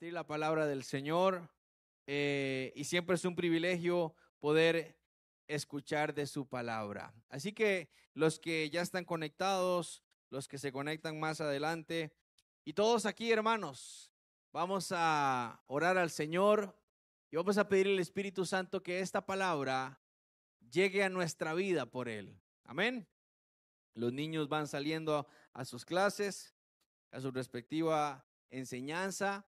la palabra del Señor eh, y siempre es un privilegio poder escuchar de su palabra. Así que los que ya están conectados, los que se conectan más adelante y todos aquí hermanos, vamos a orar al Señor y vamos a pedir al Espíritu Santo que esta palabra llegue a nuestra vida por Él. Amén. Los niños van saliendo a sus clases, a su respectiva enseñanza.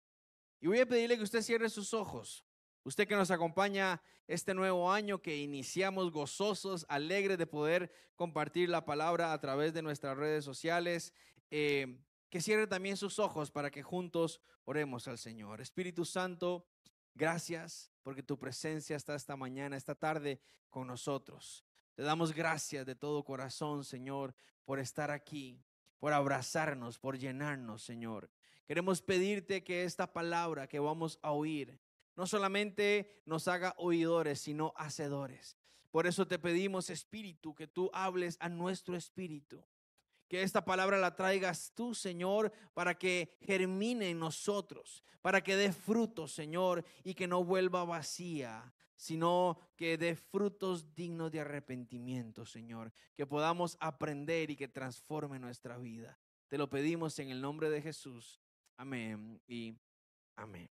Y voy a pedirle que usted cierre sus ojos. Usted que nos acompaña este nuevo año, que iniciamos gozosos, alegres de poder compartir la palabra a través de nuestras redes sociales, eh, que cierre también sus ojos para que juntos oremos al Señor. Espíritu Santo, gracias porque tu presencia está esta mañana, esta tarde con nosotros. Te damos gracias de todo corazón, Señor, por estar aquí, por abrazarnos, por llenarnos, Señor. Queremos pedirte que esta palabra que vamos a oír no solamente nos haga oidores, sino hacedores. Por eso te pedimos, Espíritu, que tú hables a nuestro espíritu. Que esta palabra la traigas tú, Señor, para que germine en nosotros, para que dé frutos, Señor, y que no vuelva vacía, sino que dé frutos dignos de arrepentimiento, Señor. Que podamos aprender y que transforme nuestra vida. Te lo pedimos en el nombre de Jesús. Amén y amén.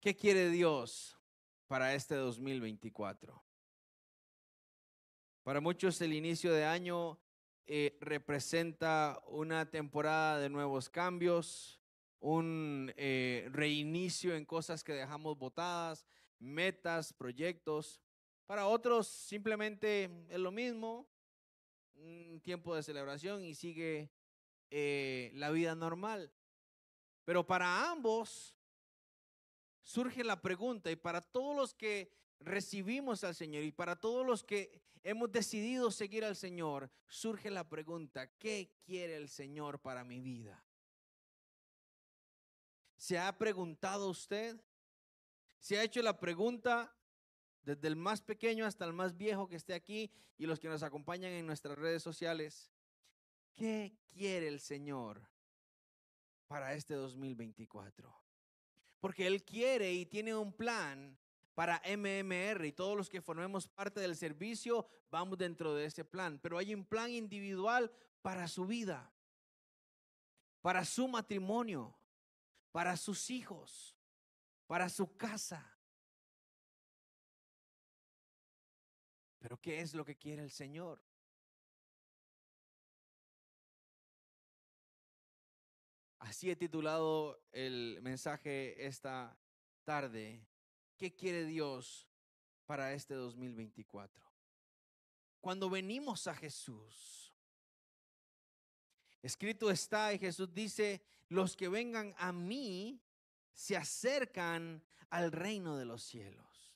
¿Qué quiere Dios para este 2024? Para muchos el inicio de año eh, representa una temporada de nuevos cambios, un eh, reinicio en cosas que dejamos botadas, metas, proyectos. Para otros simplemente es lo mismo, un tiempo de celebración y sigue eh, la vida normal. Pero para ambos surge la pregunta y para todos los que recibimos al Señor y para todos los que hemos decidido seguir al Señor, surge la pregunta, ¿qué quiere el Señor para mi vida? ¿Se ha preguntado usted? ¿Se ha hecho la pregunta desde el más pequeño hasta el más viejo que esté aquí y los que nos acompañan en nuestras redes sociales? ¿Qué quiere el Señor para este 2024? Porque Él quiere y tiene un plan para MMR y todos los que formemos parte del servicio vamos dentro de ese plan. Pero hay un plan individual para su vida, para su matrimonio, para sus hijos, para su casa. Pero ¿qué es lo que quiere el Señor? Así he titulado el mensaje esta tarde. ¿Qué quiere Dios para este 2024? Cuando venimos a Jesús, escrito está y Jesús dice, los que vengan a mí se acercan al reino de los cielos.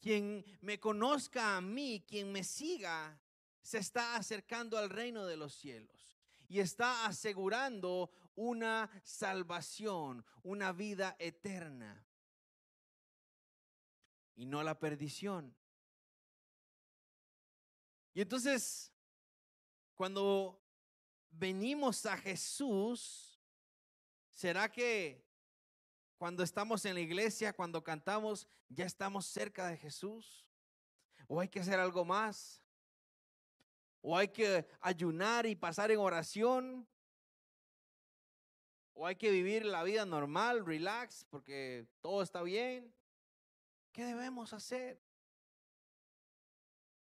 Quien me conozca a mí, quien me siga, se está acercando al reino de los cielos y está asegurando una salvación, una vida eterna y no la perdición. Y entonces, cuando venimos a Jesús, ¿será que cuando estamos en la iglesia, cuando cantamos, ya estamos cerca de Jesús? ¿O hay que hacer algo más? ¿O hay que ayunar y pasar en oración? ¿O hay que vivir la vida normal, relax, porque todo está bien? ¿Qué debemos hacer?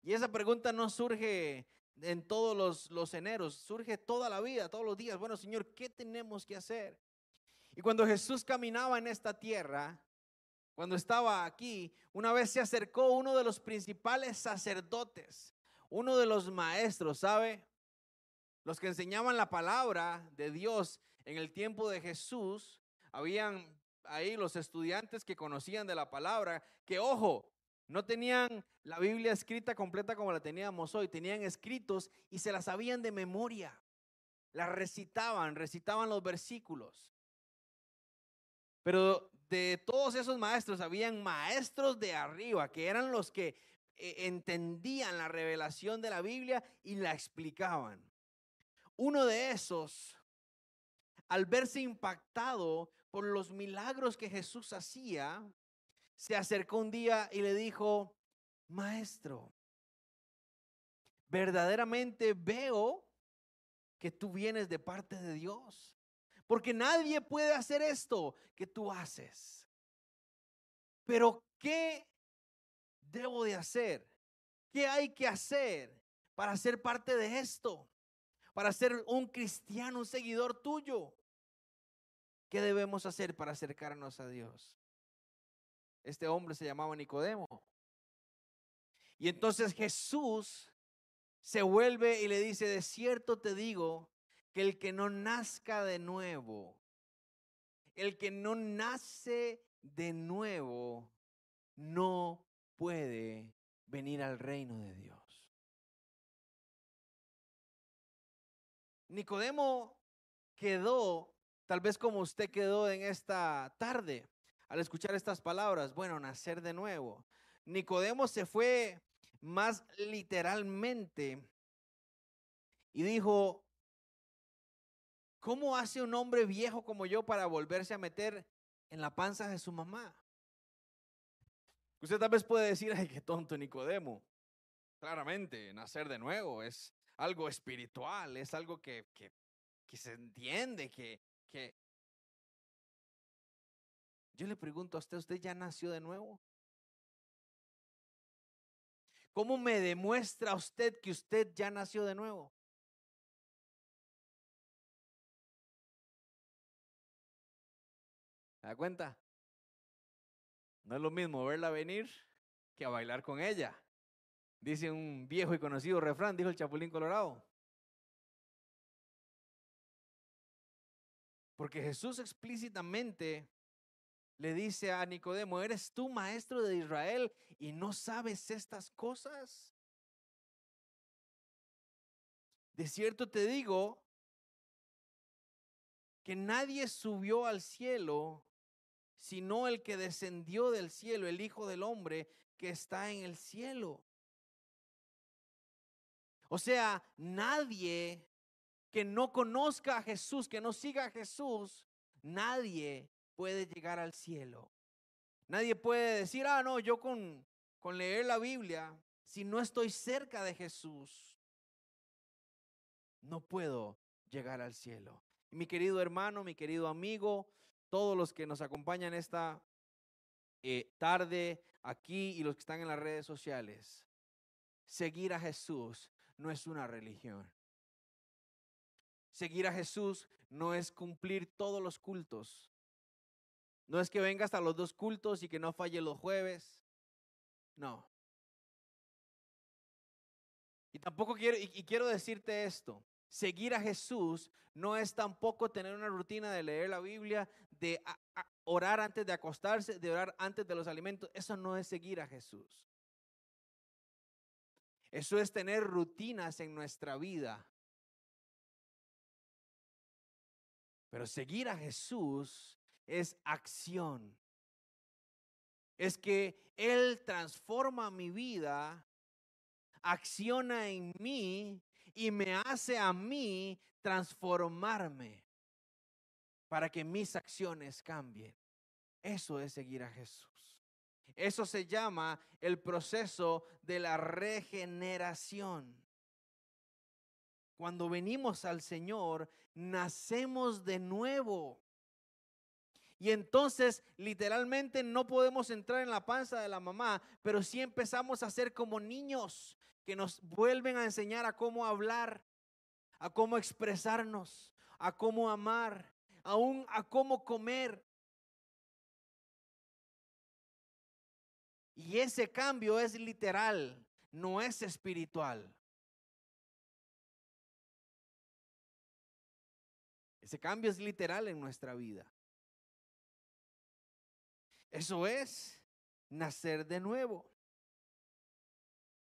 Y esa pregunta no surge en todos los, eneros, surge toda la vida, todos los días. Bueno, Señor, ¿qué tenemos que hacer? Y cuando Jesús caminaba en esta tierra, cuando estaba aquí, una vez se acercó uno de los principales sacerdotes, uno de los maestros, ¿sabe? Los que enseñaban la palabra de Dios en el tiempo de Jesús, habían ahí los estudiantes que conocían de la palabra, que ojo, no tenían la Biblia escrita completa como la teníamos hoy, tenían escritos y se la sabían de memoria. La recitaban, recitaban los versículos. Pero de todos esos maestros, habían maestros de arriba, que eran los que eh, entendían la revelación de la Biblia y la explicaban. Uno de esos al verse impactado por los milagros que Jesús hacía, se acercó un día y le dijo, maestro, verdaderamente veo que tú vienes de parte de Dios, porque nadie puede hacer esto que tú haces. Pero ¿qué debo de hacer? ¿Qué hay que hacer para ser parte de esto? Para ser un cristiano, un seguidor tuyo. ¿Qué debemos hacer para acercarnos a Dios? Este hombre se llamaba Nicodemo. Y entonces Jesús se vuelve y le dice, de cierto te digo que el que no nazca de nuevo, el que no nace de nuevo, no puede venir al reino de Dios. Nicodemo quedó, tal vez como usted quedó en esta tarde, al escuchar estas palabras, bueno, nacer de nuevo. Nicodemo se fue más literalmente y dijo, ¿cómo hace un hombre viejo como yo para volverse a meter en la panza de su mamá? Usted tal vez puede decir, ay, qué tonto Nicodemo. Claramente, nacer de nuevo es algo espiritual, es algo que, que, se entiende, que, que... Yo le pregunto a usted, ¿usted ya nació de nuevo? ¿Cómo me demuestra usted que usted ya nació de nuevo? ¿Se da cuenta? No es lo mismo verla venir que a bailar con ella. Dice un viejo y conocido refrán, dijo el Chapulín Colorado. Porque Jesús explícitamente le dice a Nicodemo, ¿eres tú maestro de Israel y no sabes estas cosas? De cierto te digo que nadie subió al cielo sino el que descendió del cielo, el Hijo del Hombre que está en el cielo. O sea, nadie que no conozca a Jesús, que no siga a Jesús, nadie puede llegar al cielo. Nadie puede decir, ah, no, yo con, con leer la Biblia, si no estoy cerca de Jesús, no puedo llegar al cielo. mi querido hermano, mi querido amigo, todos los que nos acompañan esta eh, tarde aquí y los que están en las redes sociales. Seguir a Jesús no es una religión. Seguir a Jesús no es cumplir todos los cultos. No es que venga hasta los dos cultos y que no falle los jueves. No. Y tampoco quiero, y quiero decirte esto. Seguir a Jesús no es tampoco tener una rutina de leer la Biblia, de orar antes de acostarse, de orar antes de los alimentos. Eso no es seguir a Jesús. Eso es tener rutinas en nuestra vida. Pero seguir a Jesús es acción. Es que Él transforma mi vida, acciona en mí y me hace a mí transformarme para que mis acciones cambien. Eso es seguir a Jesús. Eso se llama el proceso de la regeneración. Cuando venimos al Señor, nacemos de nuevo. Y entonces literalmente no podemos entrar en la panza de la mamá, pero sí empezamos a ser como niños que nos vuelven a enseñar a cómo hablar, a cómo expresarnos, a cómo amar, aún a cómo comer. Y ese cambio es literal, no es espiritual. Ese cambio es literal en nuestra vida. Eso es nacer de nuevo.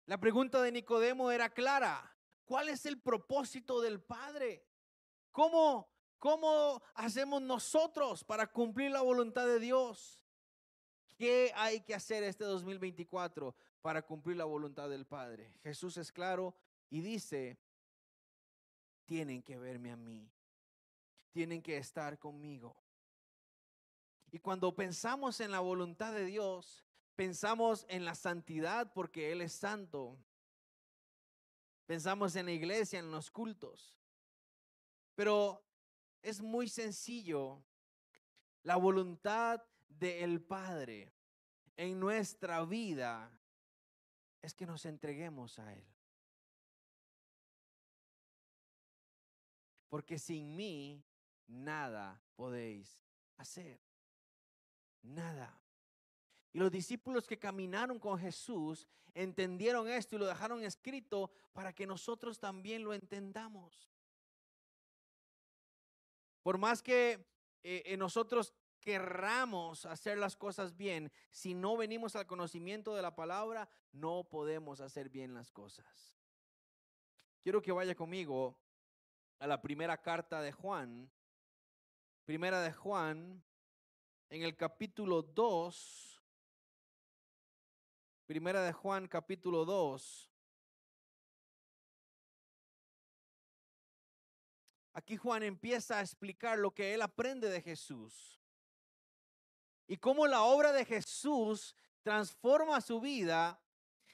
La pregunta de Nicodemo era clara. ¿Cuál es el propósito del Padre? ¿Cómo, cómo hacemos nosotros para cumplir la voluntad de Dios? ¿Qué hay que hacer este 2024 para cumplir la voluntad del Padre? Jesús es claro y dice, tienen que verme a mí. tienen que estar conmigo. Y cuando pensamos en la voluntad de Dios, pensamos en la santidad porque Él es santo. Pensamos en la iglesia, en los cultos. Pero es muy sencillo. La voluntad del Padre en nuestra vida es que nos entreguemos a Él. Porque sin mí nada podéis hacer. Nada. Y los discípulos que caminaron con Jesús entendieron esto y lo dejaron escrito para que nosotros también lo entendamos. Por más que eh, nosotros querramos hacer las cosas bien, si no venimos al conocimiento de la palabra, no podemos hacer bien las cosas. Quiero que vaya conmigo a la primera carta de Juan, primera de Juan, en el capítulo 2, primera de Juan capítulo 2. Aquí Juan empieza a explicar lo que él aprende de Jesús y cómo la obra de Jesús transforma su vida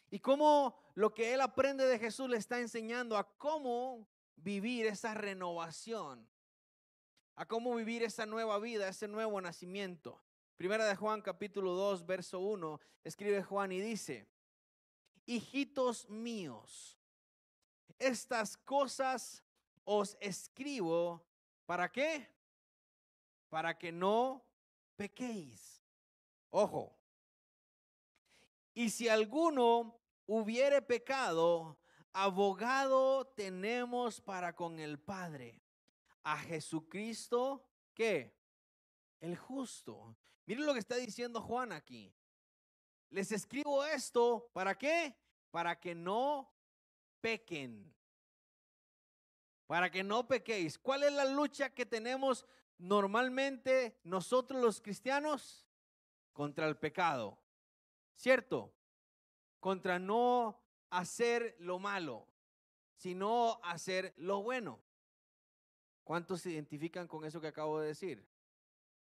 y cómo lo que él aprende de Jesús le está enseñando a cómo vivir esa renovación, a cómo vivir esa nueva vida, ese nuevo nacimiento. Primera de Juan capítulo 2, verso 1, escribe Juan y dice, hijitos míos, estas cosas os escribo, ¿para qué? Para que no pequéis. Ojo. Y si alguno hubiere pecado, abogado tenemos para con el Padre, a Jesucristo, ¿qué? El justo. Miren lo que está diciendo Juan aquí. Les escribo esto, ¿para qué? Para que no pequen. Para que no pequéis. ¿Cuál es la lucha que tenemos normalmente nosotros los cristianos contra el pecado, ¿cierto? Contra no hacer lo malo, sino hacer lo bueno. ¿Cuántos se identifican con eso que acabo de decir?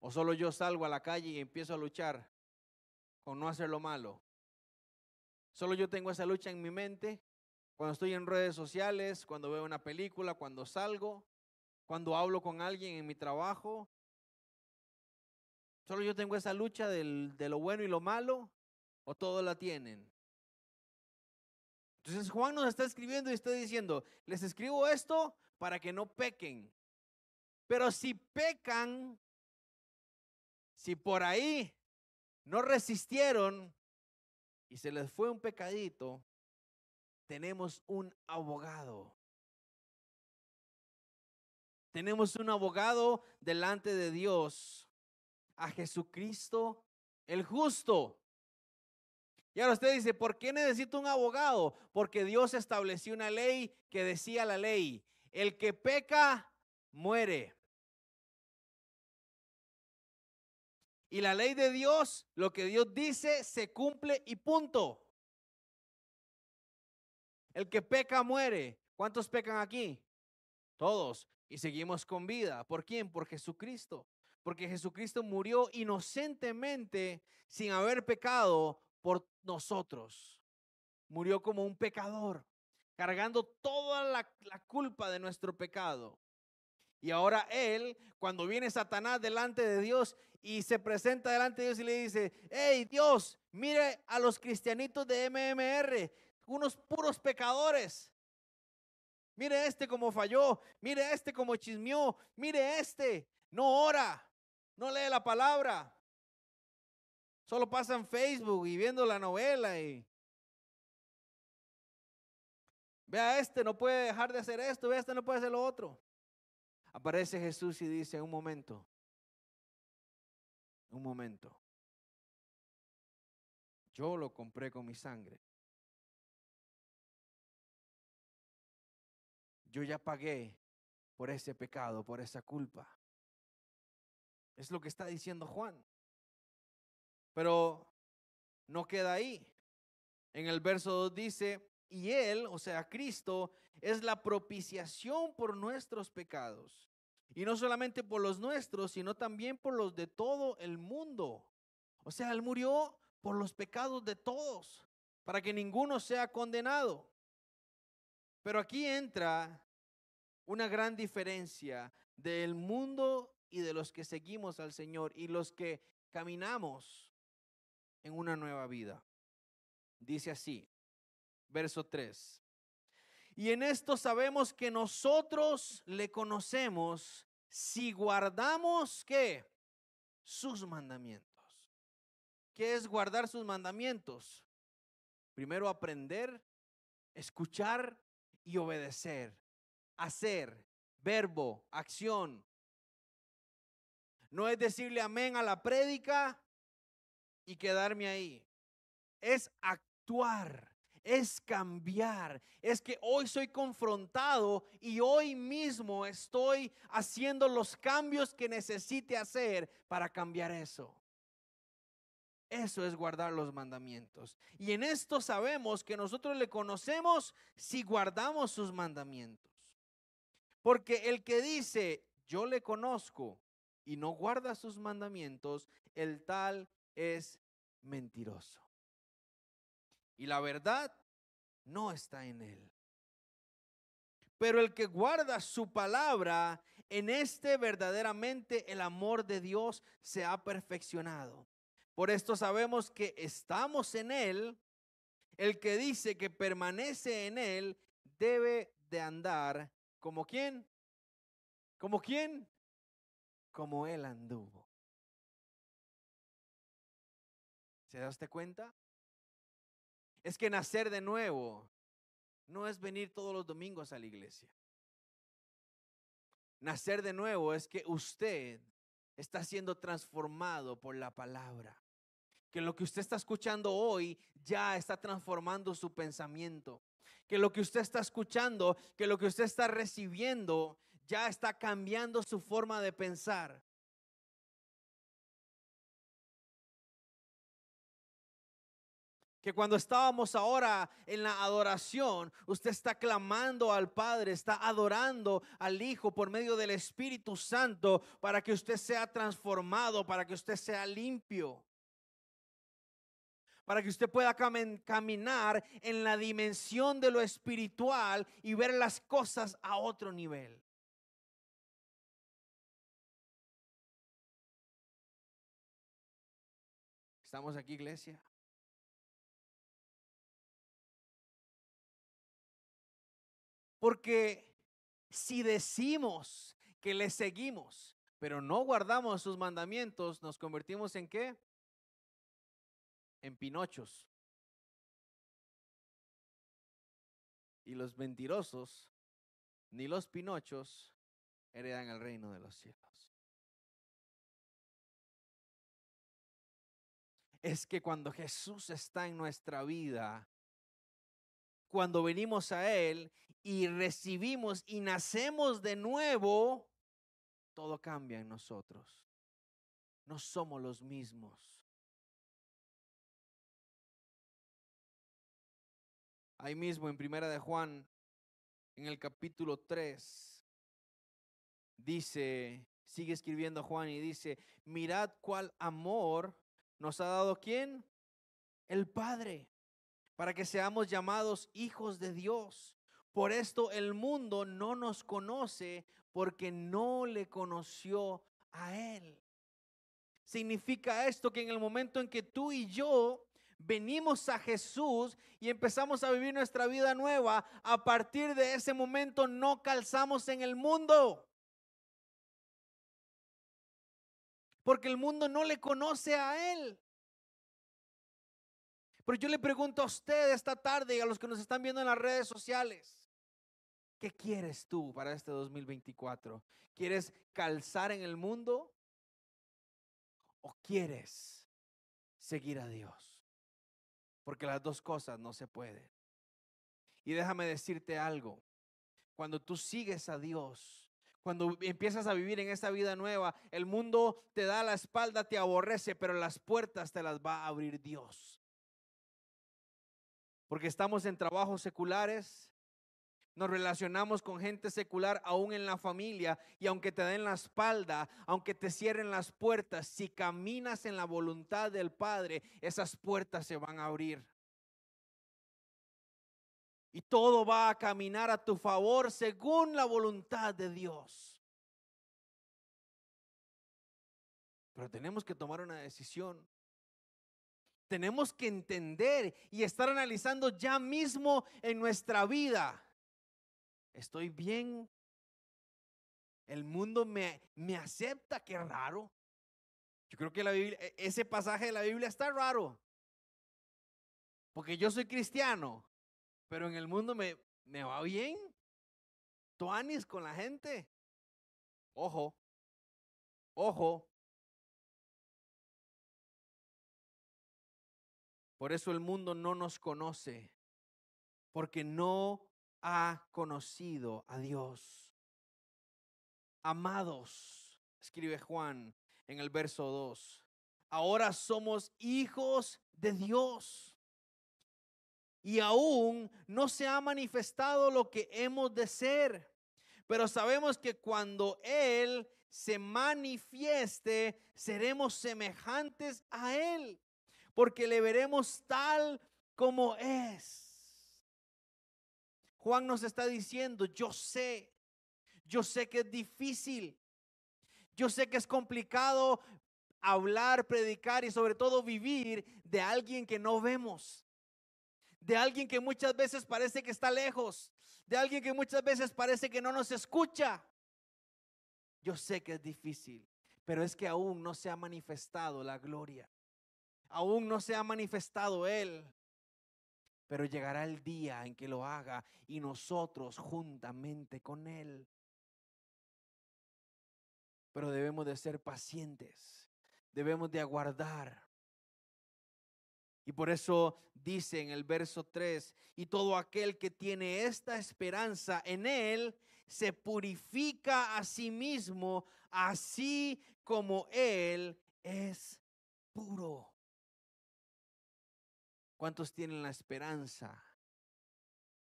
¿O solo yo salgo a la calle y empiezo a luchar con no hacer lo malo? Solo yo tengo esa lucha en mi mente cuando estoy en redes sociales, cuando veo una película, cuando salgo cuando hablo con alguien en mi trabajo. Solo yo tengo esa lucha del, de lo bueno y lo malo, o todos la tienen. Entonces Juan nos está escribiendo y está diciendo, les escribo esto para que no pequen. Pero si pecan, si por ahí no resistieron y se les fue un pecadito, tenemos un abogado tenemos un abogado delante de Dios, a Jesucristo el justo. Y ahora usted dice, ¿por qué necesito un abogado? Porque Dios estableció una ley que decía la ley, el que peca, muere. Y la ley de Dios, lo que Dios dice, se cumple y punto. El que peca, muere. ¿Cuántos pecan aquí? Todos y seguimos con vida. ¿Por quién? Por Jesucristo. Porque Jesucristo murió inocentemente sin haber pecado por nosotros. Murió como un pecador, cargando toda la, culpa de nuestro pecado. Y ahora Él, cuando viene Satanás delante de Dios y se presenta delante de Dios y le dice, hey Dios, mire a los cristianitos de MMR, unos puros pecadores. Mire este como falló, mire este como chismeó, mire este, no ora, no lee la palabra. Solo pasa en Facebook y viendo la novela y vea este, no puede dejar de hacer esto, vea este, no puede hacer lo otro. Aparece Jesús y dice, un momento, un momento. Yo lo compré con mi sangre. Yo ya pagué por ese pecado, por esa culpa. Es lo que está diciendo Juan. Pero no queda ahí. En el verso 2 dice, y Él, o sea, Cristo, es la propiciación por nuestros pecados. Y no solamente por los nuestros, sino también por los de todo el mundo. O sea, Él murió por los pecados de todos, para que ninguno sea condenado. Pero aquí entra una gran diferencia del mundo y de los que seguimos al Señor y los que caminamos en una nueva vida. Dice así, verso 3. Y en esto sabemos que nosotros le conocemos si guardamos qué? Sus mandamientos. ¿Qué es guardar sus mandamientos? Primero aprender, escuchar y obedecer. Hacer, verbo, acción. No es decirle amén a la prédica y quedarme ahí. Es actuar es cambiar. Es que hoy soy confrontado y hoy mismo estoy haciendo los cambios que necesite hacer para cambiar eso. Eso es guardar los mandamientos. Y en esto sabemos que nosotros le conocemos si guardamos sus mandamientos. Porque el que dice, yo le conozco y no guarda sus mandamientos, el tal es mentiroso y la verdad no está en él. Pero el que guarda su palabra, en este verdaderamente el amor de Dios se ha perfeccionado. Por esto sabemos que estamos en él. El que dice que permanece en él debe de andar como quién? ¿Como quién? Como él anduvo. ¿Se da usted cuenta? es que nacer de nuevo no es venir todos los domingos a la iglesia. Nacer de nuevo es que usted está siendo transformado por la palabra. Que lo que usted está escuchando hoy ya está transformando su pensamiento. Que lo que usted está escuchando, que lo que usted está recibiendo, ya está cambiando su forma de pensar. que cuando estábamos ahora en la adoración, usted está clamando al Padre, está adorando al Hijo por medio del Espíritu Santo para que usted sea transformado, para que usted sea limpio. Para que usted pueda caminar en la dimensión de lo espiritual y ver las cosas a otro nivel. ¿Estamos aquí, iglesia? Porque si decimos que le seguimos, pero no guardamos sus mandamientos, nos convertimos en qué? En pinochos. Y los mentirosos, ni los pinochos, heredan el reino de los cielos. Es que cuando Jesús está en nuestra vida, cuando venimos a Él y recibimos y nacemos de nuevo, todo cambia en nosotros. No somos los mismos. Ahí mismo en Primera de Juan, en el capítulo 3, dice, sigue escribiendo Juan y dice, mirad cuál amor nos ha dado quién? El Padre para que seamos llamados hijos de Dios. Por esto el mundo no nos conoce porque no le conoció a Él. Significa esto que en el momento en que tú y yo venimos a Jesús y empezamos a vivir nuestra vida nueva, a partir de ese momento no calzamos en el mundo. Porque el mundo no le conoce a Él. Pero yo le pregunto a usted esta tarde y a los que nos están viendo en las redes sociales, ¿qué quieres tú para este 2024? ¿Quieres calzar en el mundo o quieres seguir a Dios? Porque las dos cosas no se pueden. Y déjame decirte algo, cuando tú sigues a Dios, cuando empiezas a vivir en esta vida nueva, el mundo te da la espalda, te aborrece, pero las puertas te las va a abrir Dios porque estamos en trabajos seculares, Nos relacionamos con gente secular aún en la familia y aunque te den la espalda, aunque te cierren las puertas, si caminas en la voluntad del Padre, esas puertas se van a abrir. Y todo va a caminar a tu favor según la voluntad de Dios. Pero tenemos que tomar una decisión. Tenemos que entender y estar analizando ya mismo en nuestra vida estoy bien. El mundo me, me acepta, qué raro. Yo creo que la e, ese pasaje de la Biblia está raro. Porque yo soy cristiano, pero en el mundo me, me va bien. Tuanis con la gente. Ojo, ojo. Por eso el mundo no nos conoce, porque no ha conocido a Dios. Amados, escribe Juan en el verso 2, ahora somos hijos de Dios. Y aún no se ha manifestado lo que hemos de ser. Pero sabemos que cuando Él se manifieste, seremos semejantes a Él, porque le veremos tal como es. Juan nos está diciendo, yo sé, yo sé que es difícil, yo sé que es complicado hablar, predicar y sobre todo vivir de alguien que no vemos, de alguien que muchas veces parece que está lejos, de alguien que muchas veces parece que no nos escucha. Yo sé que es difícil, pero es que aún no se ha manifestado la gloria. Aún no se ha manifestado Él pero llegará el día en que lo haga y nosotros juntamente con Él. Pero debemos de ser pacientes, debemos de aguardar. Y por eso dice en el verso 3, y todo aquel que tiene esta esperanza en Él, se purifica a sí mismo, así como Él es puro. ¿Cuántos tienen la esperanza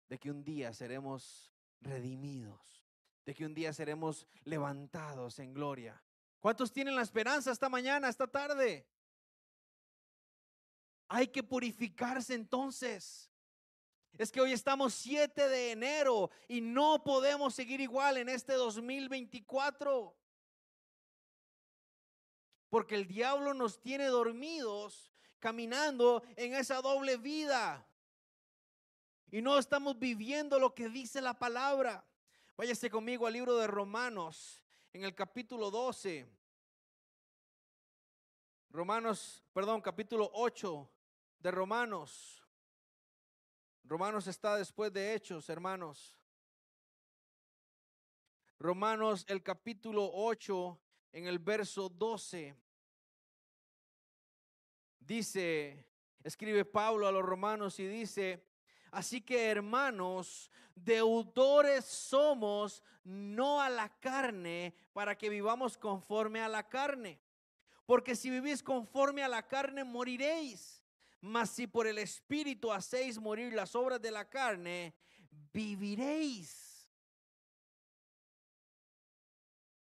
de que un día seremos redimidos? De que un día seremos levantados en gloria. ¿Cuántos tienen la esperanza esta mañana, esta tarde? Hay que purificarse entonces. Es que hoy estamos 7 de enero y no podemos seguir igual en este 2024. Porque el diablo nos tiene dormidos caminando en esa doble vida. Y no estamos viviendo lo que dice la palabra. Váyase conmigo al libro de Romanos, en el capítulo 12. Romanos, perdón, capítulo 8 de Romanos. Romanos está después de Hechos, hermanos. Romanos, el capítulo 8, en el verso 12. Dice, escribe Pablo a los romanos y dice, así que hermanos, deudores somos no a la carne para que vivamos conforme a la carne. Porque si vivís conforme a la carne, moriréis. Mas si por el Espíritu hacéis morir las obras de la carne, viviréis.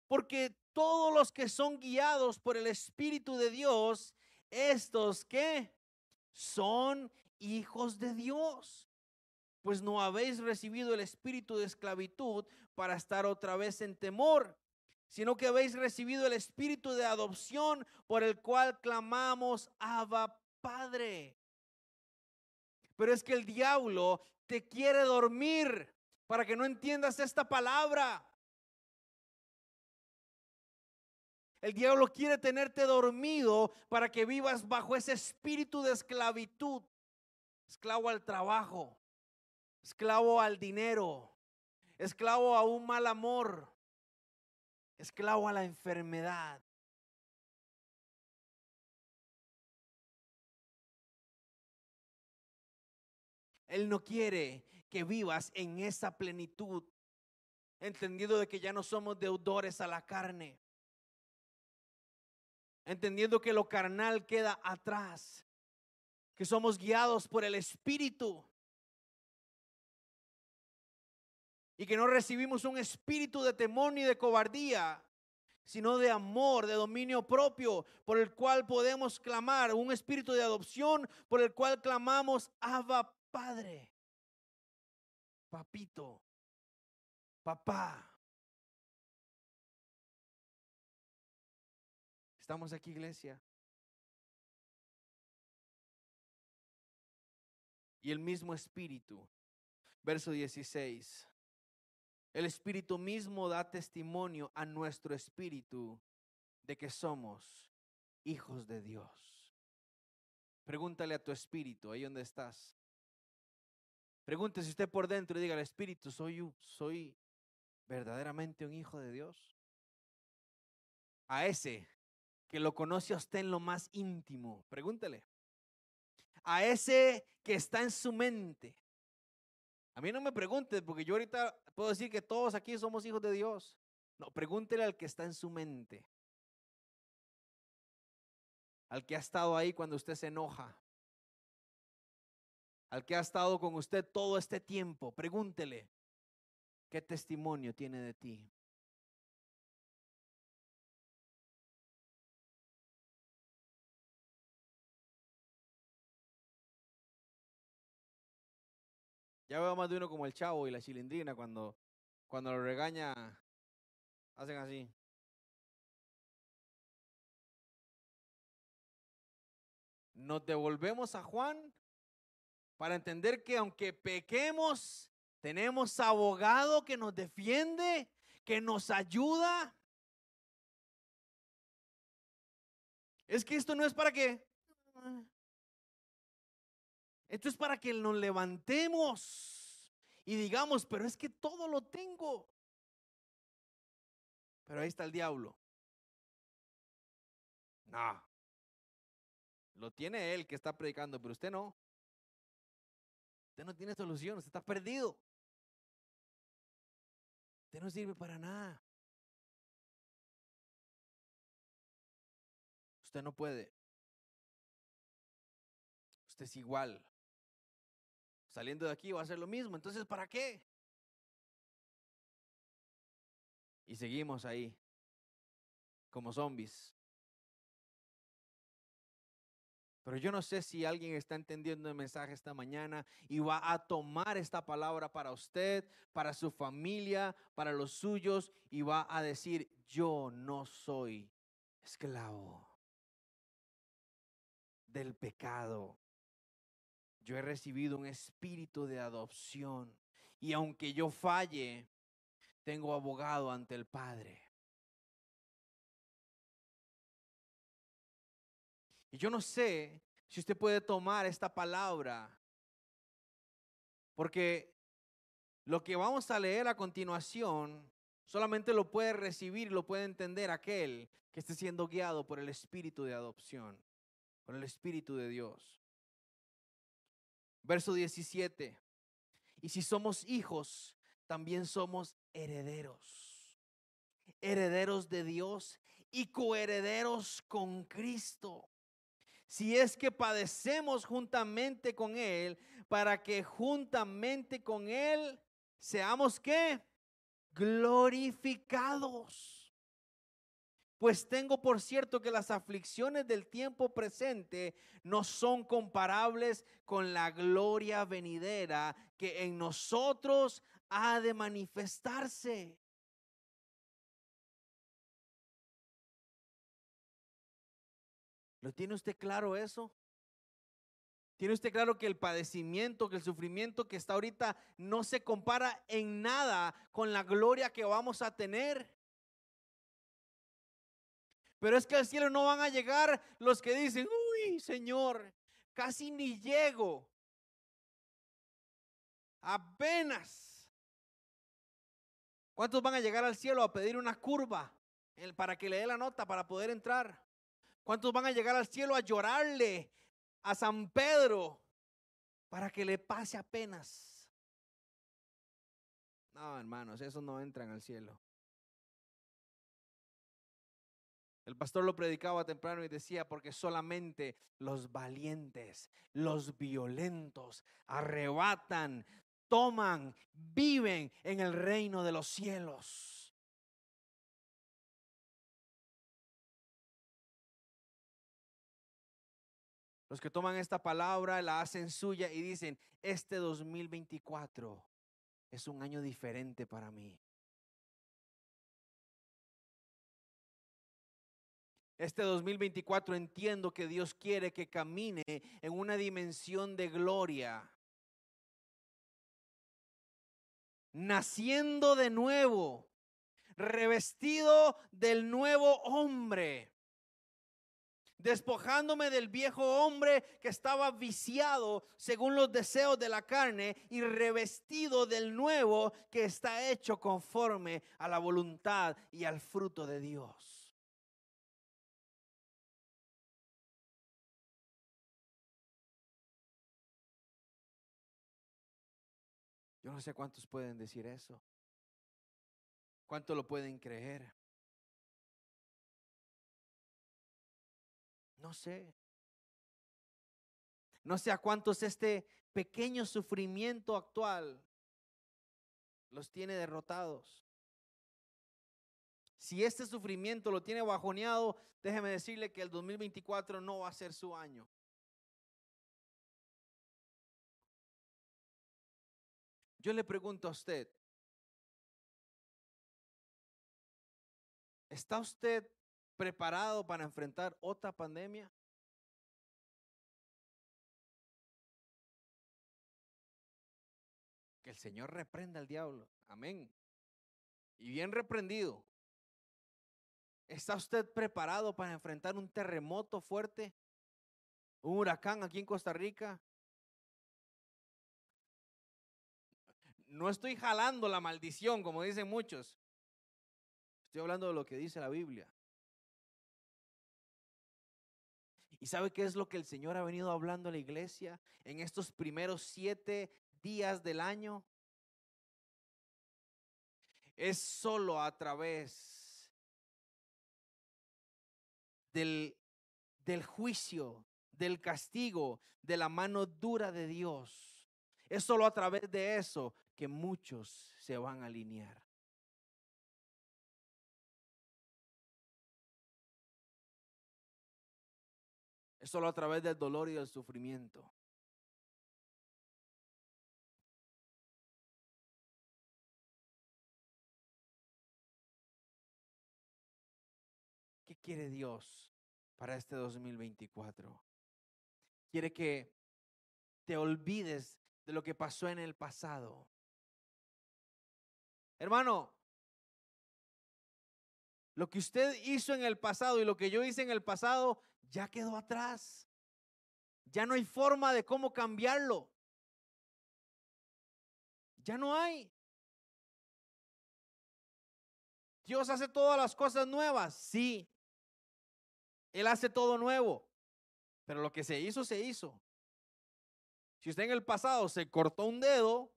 Porque todos los que son guiados por el Espíritu de Dios, estos que son hijos de Dios. Pues no habéis recibido el espíritu de esclavitud para estar otra vez en temor, sino que habéis recibido el espíritu de adopción por el cual clamamos Abba Padre. Pero es que el diablo te quiere dormir para que no entiendas esta palabra. El diablo quiere tenerte dormido para que vivas bajo ese espíritu de esclavitud. Esclavo al trabajo, esclavo al dinero, esclavo a un mal amor, esclavo a la enfermedad. Él no quiere que vivas en esa plenitud, entendiendo de que ya no somos deudores a la carne entendiendo que lo carnal queda atrás, que somos guiados por el Espíritu. Y que no recibimos un espíritu de temor ni de cobardía, sino de amor, de dominio propio, por el cual podemos clamar, un espíritu de adopción, por el cual clamamos, Abba Padre, papito, papá. Estamos aquí, iglesia. Y el mismo espíritu, verso 16. El espíritu mismo da testimonio a nuestro espíritu de que somos hijos de Dios. Pregúntale a tu espíritu, ahí donde estás. Pregúntese usted por dentro y diga al espíritu, soy, soy verdaderamente un hijo de Dios. A ese que lo conoce a usted en lo más íntimo. Pregúntele. A ese que está en su mente. A mí no me pregunte, porque yo ahorita puedo decir que todos aquí somos hijos de Dios. No, pregúntele al que está en su mente. Al que ha estado ahí cuando usted se enoja. Al que ha estado con usted todo este tiempo. Pregúntele, ¿qué testimonio tiene de ti? Ya veo más de uno como el chavo y la chilindrina cuando, cuando lo regaña, hacen así. Nos devolvemos a Juan para entender que aunque pequemos, tenemos abogado que nos defiende, que nos ayuda. Es que esto no es para que esto es para que nos levantemos y digamos, pero es que todo lo tengo. Pero ahí está el diablo. No. Lo tiene él que está predicando, pero usted no. Usted no tiene solución, usted está perdido. Usted no sirve para nada. Usted no puede. Usted es igual saliendo de aquí va a ser lo mismo. Entonces, ¿para qué? Y seguimos ahí, como zombies. Pero yo no sé si alguien está entendiendo el mensaje esta mañana y va a tomar esta palabra para usted, para su familia, para los suyos y va a decir, yo no soy esclavo del pecado yo he recibido un espíritu de adopción y aunque yo falle, tengo abogado ante el Padre. Y yo no sé si usted puede tomar esta palabra, porque lo que vamos a leer a continuación solamente lo puede recibir lo puede entender aquel que esté siendo guiado por el espíritu de adopción, por el espíritu de Dios. Verso 17. Y si somos hijos, también somos herederos. Herederos de Dios y coherederos con Cristo. Si es que padecemos juntamente con Él, para que juntamente con Él seamos que glorificados. Pues tengo por cierto que las aflicciones del tiempo presente no son comparables con la gloria venidera que en nosotros ha de manifestarse. ¿Lo tiene usted claro eso? ¿Tiene usted claro que el padecimiento, que el sufrimiento que está ahorita no se compara en nada con la gloria que vamos a tener? Pero es que al cielo no van a llegar los que dicen, uy, Señor, casi ni llego. Apenas. ¿Cuántos van a llegar al cielo a pedir una curva para que le dé la nota para poder entrar? ¿Cuántos van a llegar al cielo a llorarle a San Pedro para que le pase apenas? No, hermanos, esos no entran al cielo. El pastor lo predicaba temprano y decía, porque solamente los valientes, los violentos, arrebatan toman, viven en el reino de los cielos. Los que toman esta palabra la hacen suya y dicen, este 2024 es un año diferente para mí. Este 2024 entiendo que Dios quiere que camine en una dimensión de gloria. Naciendo de nuevo, revestido del nuevo hombre despojándome del viejo hombre que estaba viciado según los deseos de la carne y revestido del nuevo que está hecho conforme a la voluntad y al fruto de Dios. Yo no sé cuántos pueden decir eso. ¿Cuánto lo pueden creer? No sé. No sé a cuántos este pequeño sufrimiento actual los tiene derrotados. Si este sufrimiento lo tiene bajoneado, déjeme decirle que el 2024 no va a ser su año. Yo le pregunto a usted, ¿está usted preparado para enfrentar otra pandemia? Que el Señor reprenda al diablo. Amén. Y bien reprendido. ¿Está usted preparado para enfrentar un terremoto fuerte? ¿Un huracán aquí en Costa Rica? No estoy jalando la maldición, como dicen muchos. Estoy hablando de lo que dice la Biblia. ¿Y sabe qué es lo que el Señor ha venido hablando a la iglesia en estos primeros siete días del año? Es solo a través del, del juicio, del castigo, de la mano dura de Dios. Es solo a través de eso que muchos se van a alinear. Es solo a través del dolor y del sufrimiento. ¿Qué quiere Dios para este 2024? Quiere que te olvides de lo que pasó en el pasado. Hermano, lo que usted hizo en el pasado y lo que yo hice en el pasado ya quedó atrás. Ya no hay forma de cómo cambiarlo. Ya no hay. Dios hace todas las cosas nuevas, sí. Él hace todo nuevo. Pero lo que se hizo, se hizo. Si usted en el pasado se cortó un dedo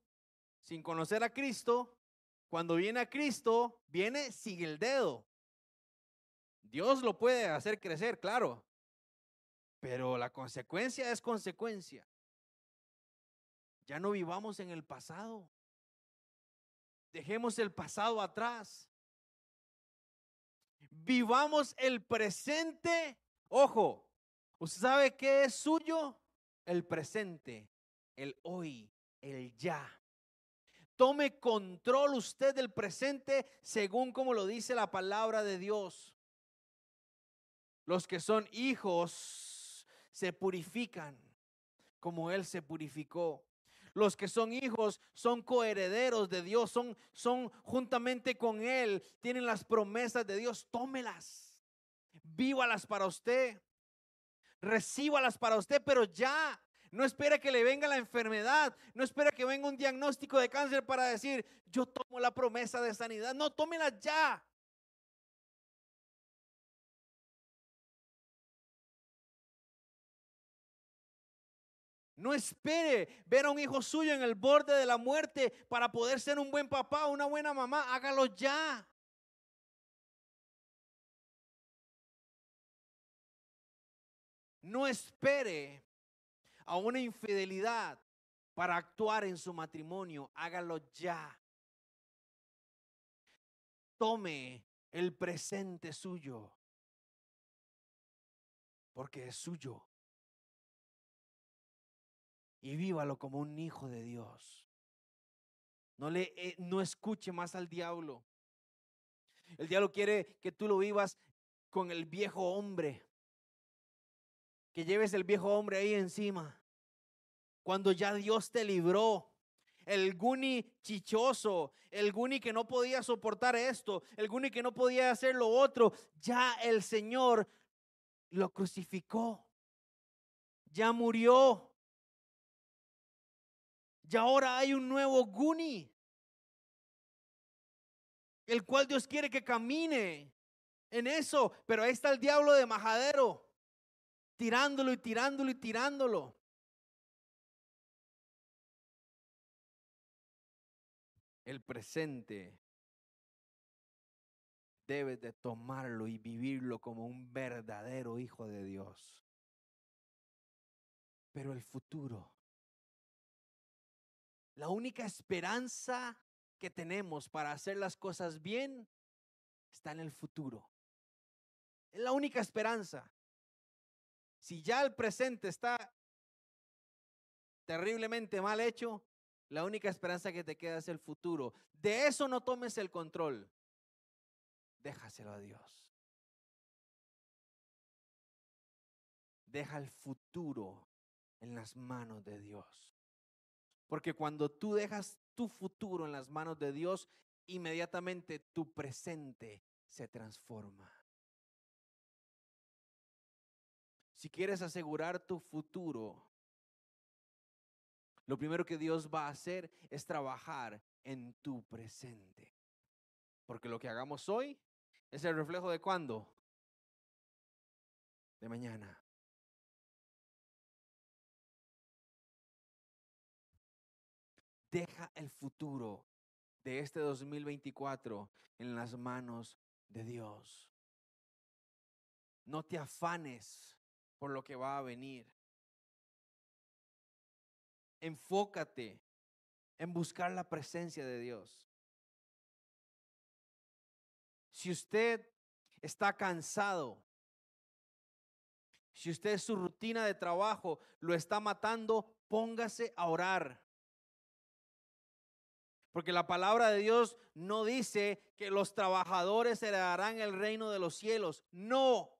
sin conocer a Cristo, cuando viene a Cristo, viene sin el dedo. Dios lo puede hacer crecer, claro, pero la consecuencia es consecuencia. Ya no vivamos en el pasado. Dejemos el pasado atrás. Vivamos el presente. Ojo, ¿usted sabe qué es suyo? El presente, el hoy, el ya. Tome control usted del presente según como lo dice la palabra de Dios. Los que son hijos se purifican como Él se purificó. Los que son hijos son coherederos de Dios, son, son juntamente con Él, tienen las promesas de Dios, tómelas, vívalas para usted, recíbalas para usted, pero ya. No espera que le venga la enfermedad, no espera que venga un diagnóstico de cáncer para decir, yo tomo la promesa de sanidad. No, tómela ya. No espere ver a un hijo suyo en el borde de la muerte para poder ser un buen papá, una buena mamá. Hágalo ya. No espere a una infidelidad para actuar en su matrimonio, hágalo ya. Tome el presente suyo, porque es suyo. Y vívalo como un hijo de Dios. No, le, eh, no escuche más al diablo. El diablo quiere que tú lo vivas con el viejo hombre. Que lleves el viejo hombre ahí encima. Cuando ya Dios te libró. El Guni chichoso, el Guni que no podía soportar esto, el Guni que no podía hacer lo otro, ya el Señor lo crucificó. Ya murió. Ya ahora hay un nuevo Guni el cual Dios quiere que camine en eso, pero ahí está el diablo de majadero, tirándolo y tirándolo y tirándolo. El presente debes de tomarlo y vivirlo como un verdadero hijo de Dios. Pero el futuro, la única esperanza que tenemos para hacer las cosas bien está en el futuro. Es la única esperanza. Si ya el presente está terriblemente mal hecho, la única esperanza que te queda es el futuro. De eso no tomes el control. Déjaselo a Dios. Deja el futuro en las manos de Dios. Porque cuando tú dejas tu futuro en las manos de Dios, inmediatamente tu presente se transforma. Si quieres asegurar tu futuro, lo primero que Dios va a hacer es trabajar en tu presente. Porque lo que hagamos hoy es el reflejo de cuándo? De mañana. Deja el futuro de este 2024 en las manos de Dios. No te afanes por lo que va a venir. Enfócate en buscar la presencia de Dios. Si usted está cansado, si usted su rutina de trabajo lo está matando, póngase a orar. Porque la palabra de Dios no dice que los trabajadores heredarán el reino de los cielos. No.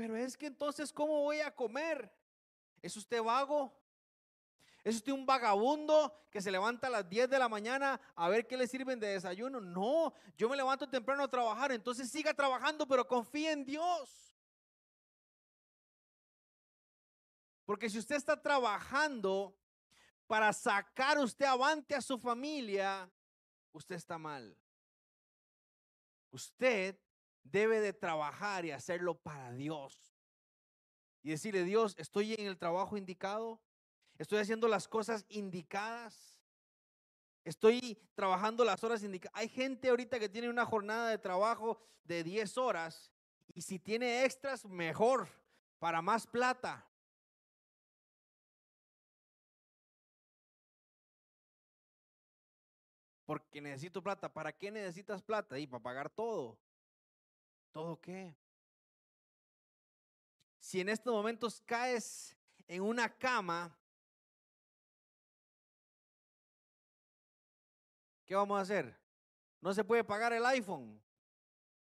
Pero es que entonces, ¿cómo voy a comer? ¿Es usted vago? ¿Es usted un vagabundo que se levanta a las 10 de la mañana a ver qué le sirven de desayuno? No, yo me levanto temprano a trabajar, entonces siga trabajando, pero confíe en Dios. Porque si usted está trabajando para sacar usted avante a su familia, usted está mal. Usted debe de trabajar y hacerlo para Dios. Y decirle, Dios, estoy en el trabajo indicado, estoy haciendo las cosas indicadas, estoy trabajando las horas indicadas. Hay gente ahorita que tiene una jornada de trabajo de 10 horas y si tiene extras, mejor, para más plata. porque necesito plata. ¿Para qué necesitas plata? Y para pagar todo. ¿Todo qué? Si en estos momentos caes en una cama, ¿qué vamos a hacer? No se puede pagar el iPhone.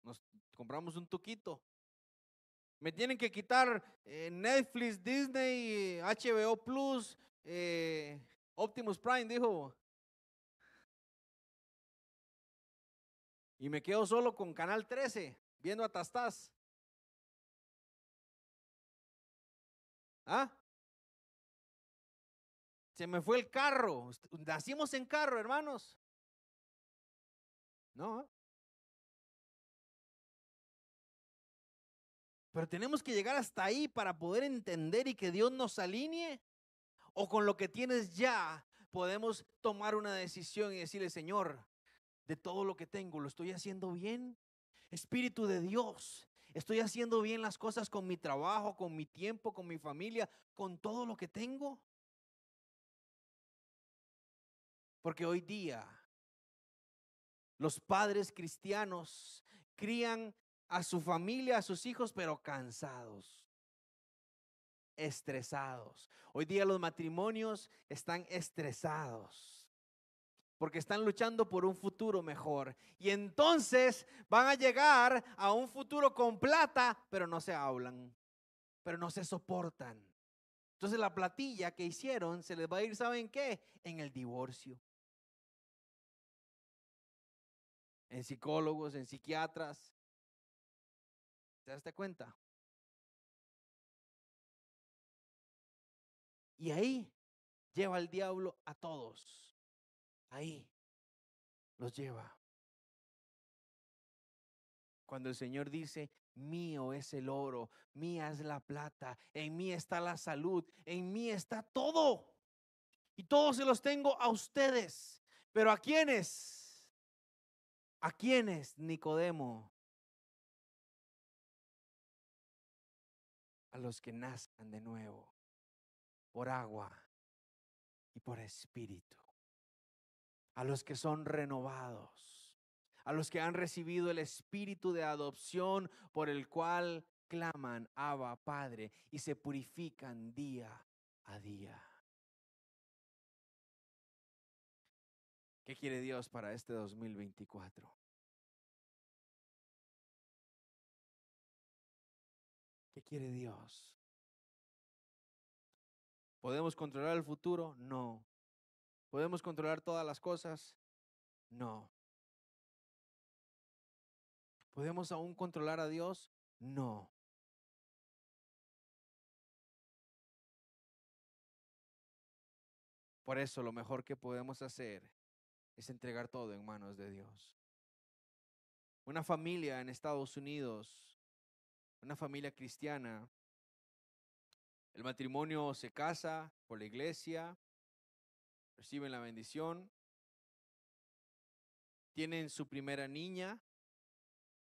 Nos compramos un tuquito. Me tienen que quitar eh, Netflix, Disney, HBO Plus, eh, Optimus Prime, dijo. Y me quedo solo con Canal 13, viendo a Tastás. ¿Ah? Se me fue el carro. Nacimos en carro, hermanos. No. Pero tenemos que llegar hasta ahí para poder entender y que Dios nos alinee. O con lo que tienes ya, podemos tomar una decisión y decirle, Señor, de todo lo que tengo, ¿lo estoy haciendo bien? Espíritu de Dios, ¿Estoy haciendo bien las cosas con mi trabajo, con mi tiempo, con mi familia, con todo lo que tengo? Porque hoy día los padres cristianos crían a su familia, a sus hijos, pero cansados, estresados. Hoy día los matrimonios están estresados porque están luchando por un futuro mejor. Y entonces van a llegar a un futuro con plata, pero no se hablan, pero no se soportan. Entonces la platilla que hicieron se les va a ir, ¿saben qué? En el divorcio. En psicólogos, en psiquiatras. ¿Te das cuenta? Y ahí lleva el diablo a todos. Ahí los lleva. Cuando el Señor dice, mío es el oro, mía es la plata, en mí está la salud, en mí está todo. Y todos se los tengo a ustedes. Pero ¿a quiénes? ¿A quiénes, Nicodemo? A los que nazcan de nuevo por agua y por espíritu a los que son renovados, a los que han recibido el espíritu de adopción por el cual claman, Abba, Padre, y se purifican día a día. ¿Qué quiere Dios para este 2024? ¿Qué quiere Dios? ¿Podemos controlar el futuro? No. ¿Podemos controlar todas las cosas? No. ¿Podemos aún controlar a Dios? No. Por eso lo mejor que podemos hacer es entregar todo en manos de Dios. Una familia en Estados Unidos, una familia cristiana, el matrimonio se casa por la iglesia, reciben la bendición. Tienen su primera niña,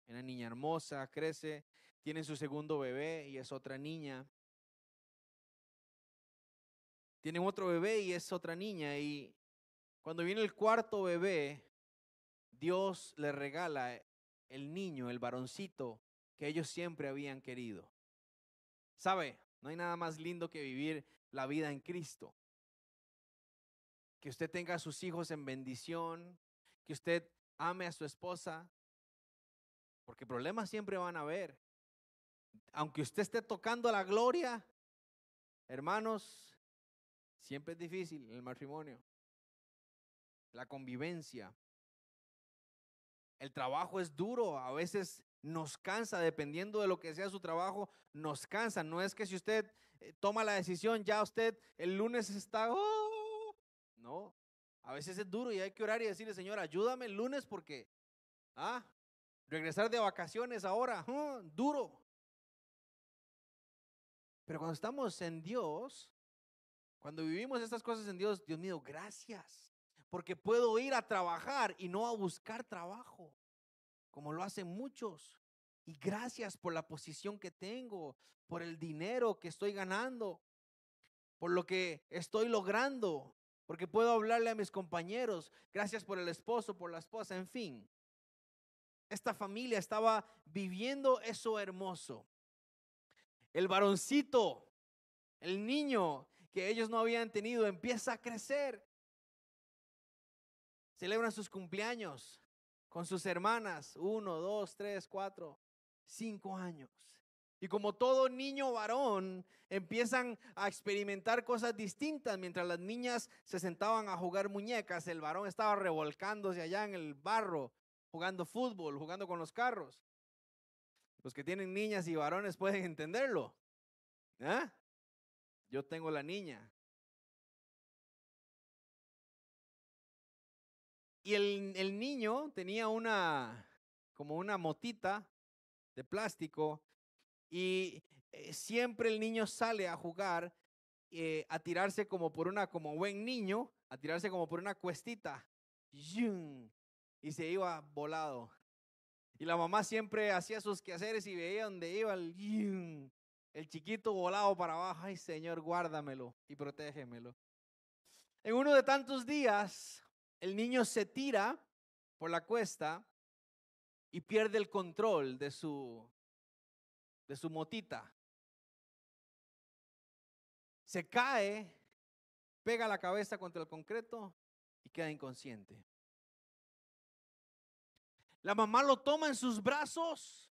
una niña hermosa, crece. Tienen su segundo bebé y es otra niña. Tienen otro bebé y es otra niña. Y cuando viene el cuarto bebé, Dios le regala el niño, el varoncito que ellos siempre habían querido. ¿Sabe? No hay nada más lindo que vivir la vida en Cristo que usted tenga a sus hijos en bendición, que usted ame a su esposa, porque problemas siempre van a haber. Aunque usted esté tocando la gloria, hermanos, siempre es difícil el matrimonio, la convivencia. El trabajo es duro, a veces nos cansa, dependiendo de lo que sea su trabajo, nos cansa. No es que si usted eh, toma la decisión, ya usted el lunes está, oh, no, a veces es duro y hay que orar y decirle, Señor, ayúdame el lunes porque, ah, regresar de vacaciones ahora, uh, duro. Pero cuando estamos en Dios, cuando vivimos estas cosas en Dios, Dios mío, gracias. Porque puedo ir a trabajar y no a buscar trabajo, como lo hacen muchos. Y gracias por la posición que tengo, por el dinero que estoy ganando, por lo que estoy logrando porque puedo hablarle a mis compañeros, gracias por el esposo, por la esposa, en fin. Esta familia estaba viviendo eso hermoso. El varoncito, el niño que ellos no habían tenido, empieza a crecer. Celebran sus cumpleaños con sus hermanas, uno, dos, tres, cuatro, cinco años. Y como todo niño varón, empiezan a experimentar cosas distintas. Mientras las niñas se sentaban a jugar muñecas, el varón estaba revolcándose allá en el barro, jugando fútbol, jugando con los carros. Los que tienen niñas y varones pueden entenderlo. ¿Ah? Yo tengo la niña. Y el, el niño tenía una, como una motita de plástico y eh, siempre el niño sale a jugar, eh, a tirarse como por una, como buen niño, a tirarse como por una cuestita. Y se iba volado. Y la mamá siempre hacía sus quehaceres y veía donde iba el, el chiquito volado para abajo. Ay, Señor, guárdamelo y protégemelo. En uno de tantos días, el niño se tira por la cuesta y pierde el control de su, de su motita. Se cae, pega la cabeza contra el concreto y queda inconsciente. La mamá lo toma en sus brazos,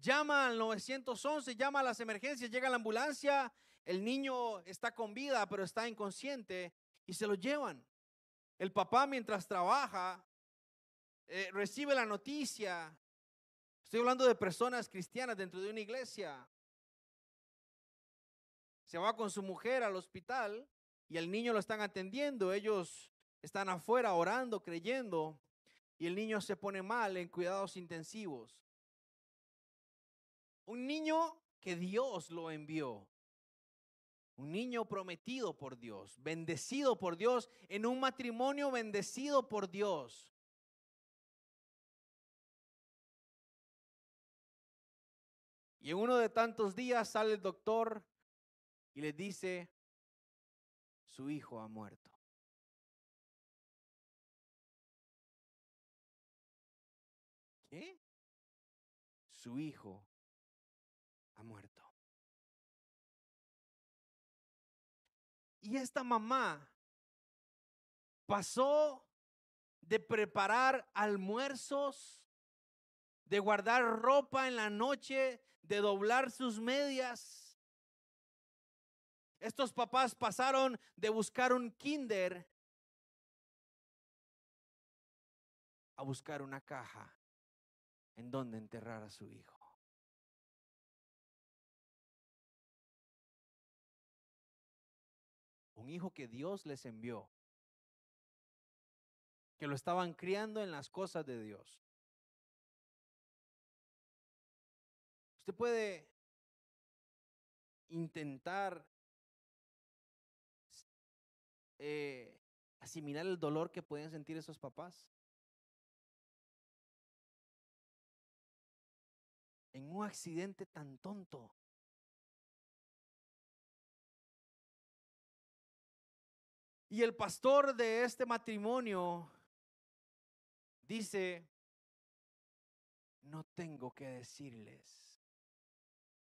llama al 911, llama a las emergencias, llega la ambulancia, el niño está con vida, pero está inconsciente y se lo llevan. El papá mientras trabaja eh, recibe la noticia. Estoy hablando de personas cristianas dentro de una iglesia. Se va con su mujer al hospital y el niño lo están atendiendo. Ellos están afuera orando, creyendo, y el niño se pone mal en cuidados intensivos. Un niño que Dios lo envió. Un niño prometido por Dios, bendecido por Dios, en un matrimonio bendecido por Dios. Y en uno de tantos días sale el doctor y le dice, su hijo ha muerto. ¿Qué? Su hijo ha muerto. Y esta mamá pasó de preparar almuerzos, de guardar ropa en la noche, de doblar sus medias. Estos papás pasaron de buscar un kinder a buscar una caja en donde enterrar a su hijo. Un hijo que Dios les envió, que lo estaban criando en las cosas de Dios. Usted puede intentar eh, asimilar el dolor que pueden sentir esos papás. En un accidente tan tonto. Y el pastor de este matrimonio dice, no tengo que decirles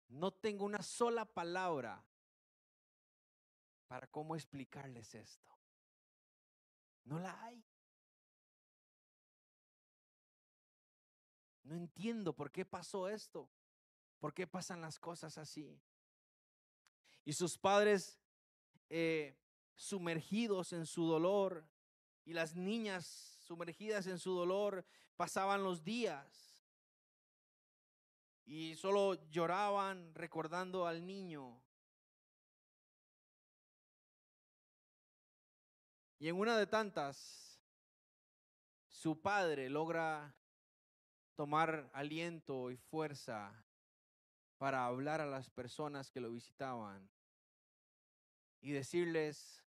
no tengo una sola palabra para cómo explicarles esto. No la hay. No entiendo por qué pasó esto. ¿Por qué pasan las cosas así? Y sus padres eh, sumergidos en su dolor y las niñas sumergidas en su dolor pasaban los días y solo lloraban recordando al niño. Y en una de tantas, su padre logra tomar aliento y fuerza para hablar a las personas que lo visitaban y decirles,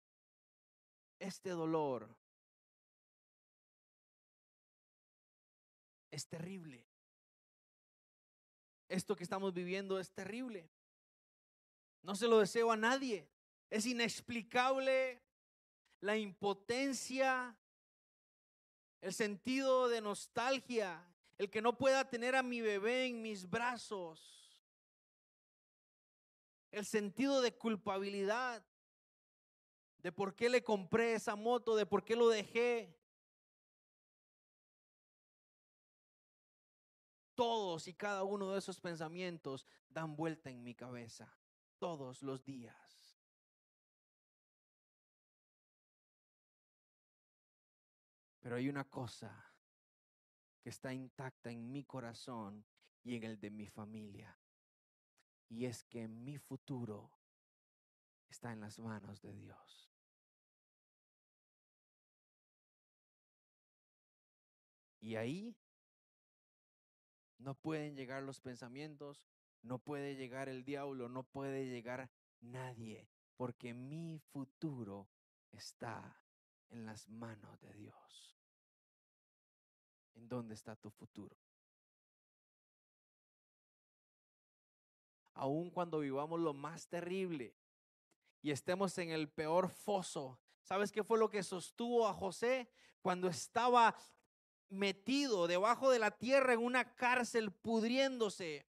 este dolor es terrible esto que estamos viviendo es terrible. No se lo deseo a nadie. Es inexplicable la impotencia, el sentido de nostalgia, el que no pueda tener a mi bebé en mis brazos, el sentido de culpabilidad, de por qué le compré esa moto, de por qué lo dejé, Todos y cada uno de esos pensamientos dan vuelta en mi cabeza todos los días. Pero hay una cosa que está intacta en mi corazón y en el de mi familia. Y es que mi futuro está en las manos de Dios. Y ahí no pueden llegar los pensamientos, no puede llegar el diablo, no puede llegar nadie, porque mi futuro está en las manos de Dios. ¿En dónde está tu futuro? Aun cuando vivamos lo más terrible y estemos en el peor foso, ¿sabes qué fue lo que sostuvo a José cuando estaba metido debajo de la tierra en una cárcel pudriéndose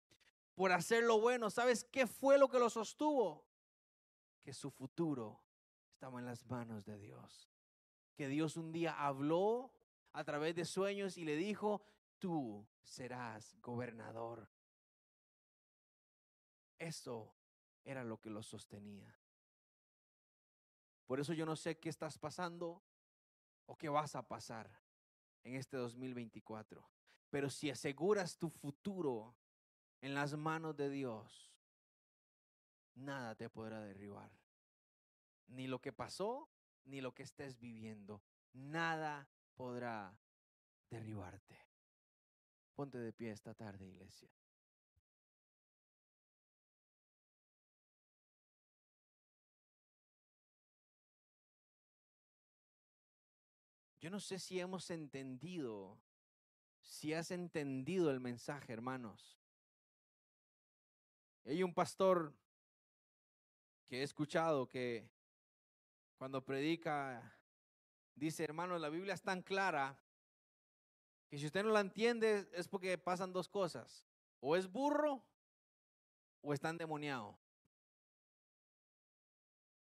por hacer lo bueno? ¿Sabes qué fue lo que lo sostuvo? Que su futuro estaba en las manos de Dios. Que Dios un día habló a través de sueños y le dijo, tú serás gobernador. Eso era lo que lo sostenía. Por eso yo no sé qué estás pasando o qué vas a pasar en este 2024. Pero si aseguras tu futuro en las manos de Dios, nada te podrá derribar. Ni lo que pasó, ni lo que estés viviendo. Nada podrá derribarte. Ponte de pie esta tarde, iglesia. Yo no sé si hemos entendido, si has entendido el mensaje, hermanos. Hay un pastor que he escuchado que cuando predica dice, hermanos, la Biblia es tan clara que si usted no la entiende es porque pasan dos cosas. O es burro o está endemoniado.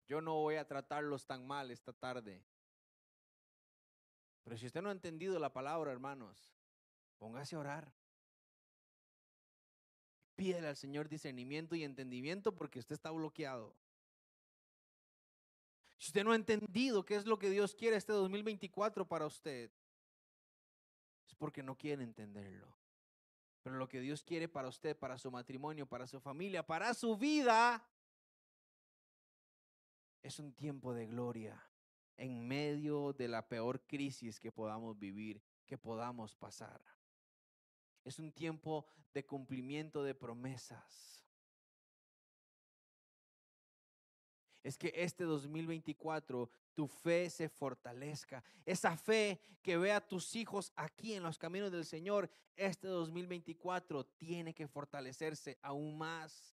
Yo no voy a tratarlos tan mal esta tarde. Pero si usted no ha entendido la palabra, hermanos, póngase a orar. Pídele al Señor discernimiento y entendimiento porque usted está bloqueado. Si usted no ha entendido qué es lo que Dios quiere este 2024 para usted, es porque no quiere entenderlo. Pero lo que Dios quiere para usted, para su matrimonio, para su familia, para su vida, es un tiempo de gloria en medio de la peor crisis que podamos vivir, que podamos pasar. Es un tiempo de cumplimiento de promesas. es que este 2024 tu fe se fortalezca. Esa fe que ve a tus hijos aquí en los caminos del Señor, este 2024 tiene que fortalecerse aún más.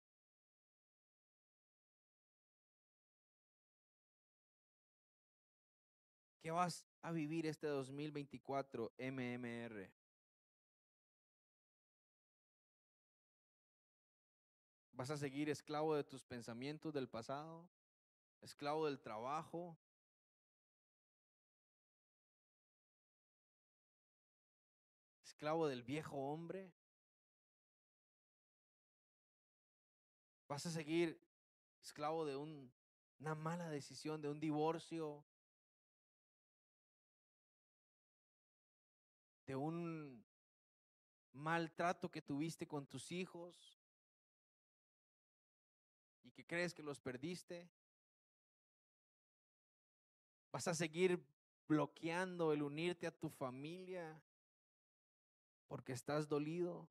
¿Qué vas a vivir este 2024 MMR? ¿Vas a seguir esclavo de tus pensamientos del pasado? esclavo del trabajo. Esclavo del viejo hombre. Vas a seguir esclavo de una mala decisión, de un divorcio, de un maltrato que tuviste con tus hijos y que crees que los perdiste. ¿Vas a seguir bloqueando el unirte a tu familia porque estás dolido?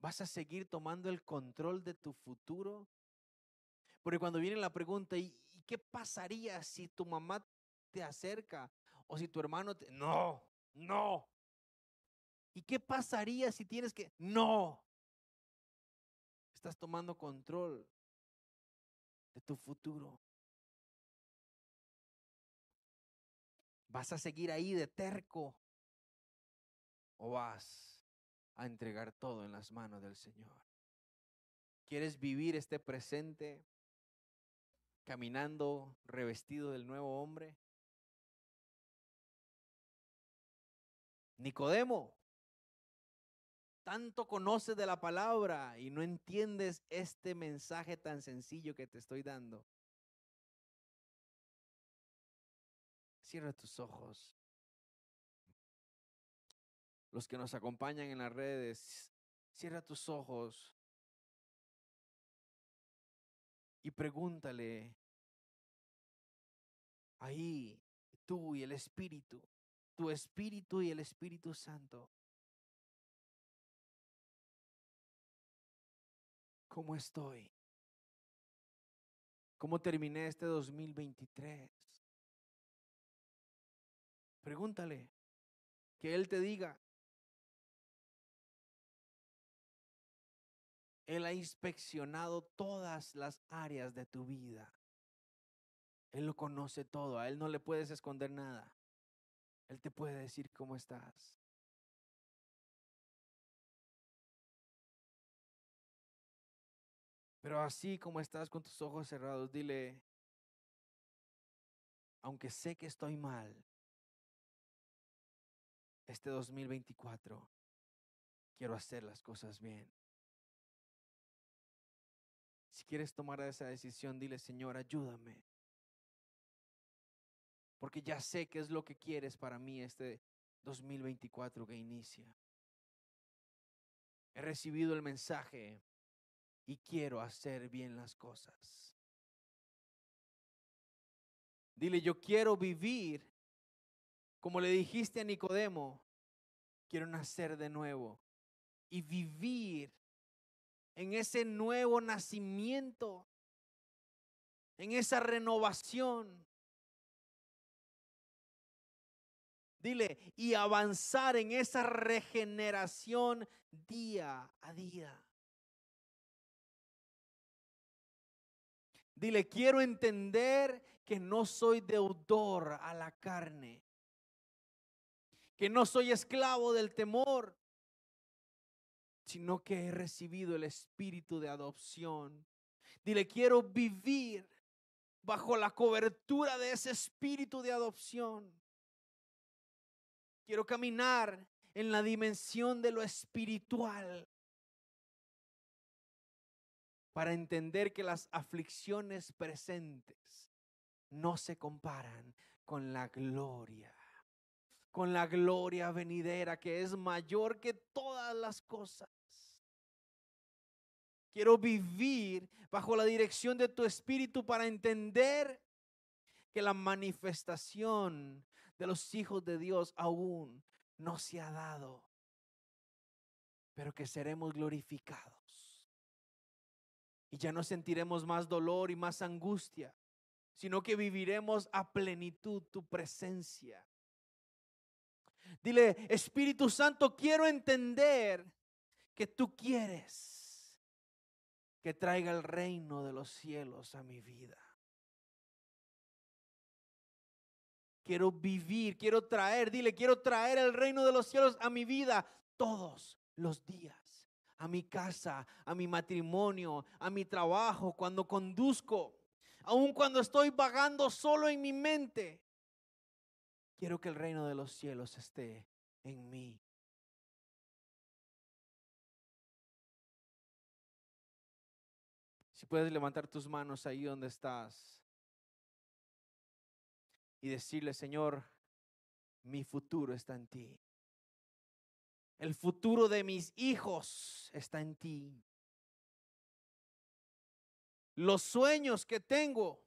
¿Vas a seguir tomando el control de tu futuro? Porque cuando viene la pregunta, ¿y, qué pasaría si tu mamá te acerca o si tu hermano te... No, no. ¿Y qué pasaría si tienes que... No. Estás tomando control tu futuro. ¿Vas a seguir ahí de terco o vas a entregar todo en las manos del Señor? ¿Quieres vivir este presente caminando revestido del nuevo hombre? Nicodemo tanto conoces de la palabra y no entiendes este mensaje tan sencillo que te estoy dando. Cierra tus ojos. Los que nos acompañan en las redes, cierra tus ojos y pregúntale Ahí tú y el Espíritu, tu Espíritu y el Espíritu Santo. ¿Cómo estoy? ¿Cómo terminé este 2023? Pregúntale, que Él te diga. Él ha inspeccionado todas las áreas de tu vida. Él lo conoce todo, a Él no le puedes esconder nada. Él te puede decir cómo estás. Pero así como estás con tus ojos cerrados, dile, aunque sé que estoy mal, este 2024 quiero hacer las cosas bien. Si quieres tomar esa decisión, dile, Señor, ayúdame. Porque ya sé qué es lo que quieres para mí este 2024 que inicia. He recibido el mensaje y quiero hacer bien las cosas. Dile, yo quiero vivir como le dijiste a Nicodemo, quiero nacer de nuevo y vivir en ese nuevo nacimiento, en esa renovación. Dile, y avanzar en esa regeneración día a día. Dile, quiero entender que no soy deudor a la carne, que no soy esclavo del temor, sino que he recibido el espíritu de adopción. Dile, quiero vivir bajo la cobertura de ese espíritu de adopción. Quiero caminar en la dimensión de lo espiritual para entender que las aflicciones presentes no se comparan con la gloria, con la gloria venidera que es mayor que todas las cosas. Quiero vivir bajo la dirección de tu espíritu para entender que la manifestación de los hijos de Dios aún no se ha dado, pero que seremos glorificados. Y ya no sentiremos más dolor y más angustia, sino que viviremos a plenitud tu presencia. Dile, Espíritu Santo, quiero entender que tú quieres que traiga el reino de los cielos a mi vida. Quiero vivir, quiero traer, dile, quiero traer el reino de los cielos a mi vida todos los días, a mi casa, a mi matrimonio, a mi trabajo, cuando conduzco, aun cuando estoy vagando solo en mi mente. Quiero que el reino de los cielos esté en mí. Si puedes levantar tus manos ahí donde estás y decirle, Señor, mi futuro está en ti. El futuro de mis hijos está en ti. Los sueños que tengo,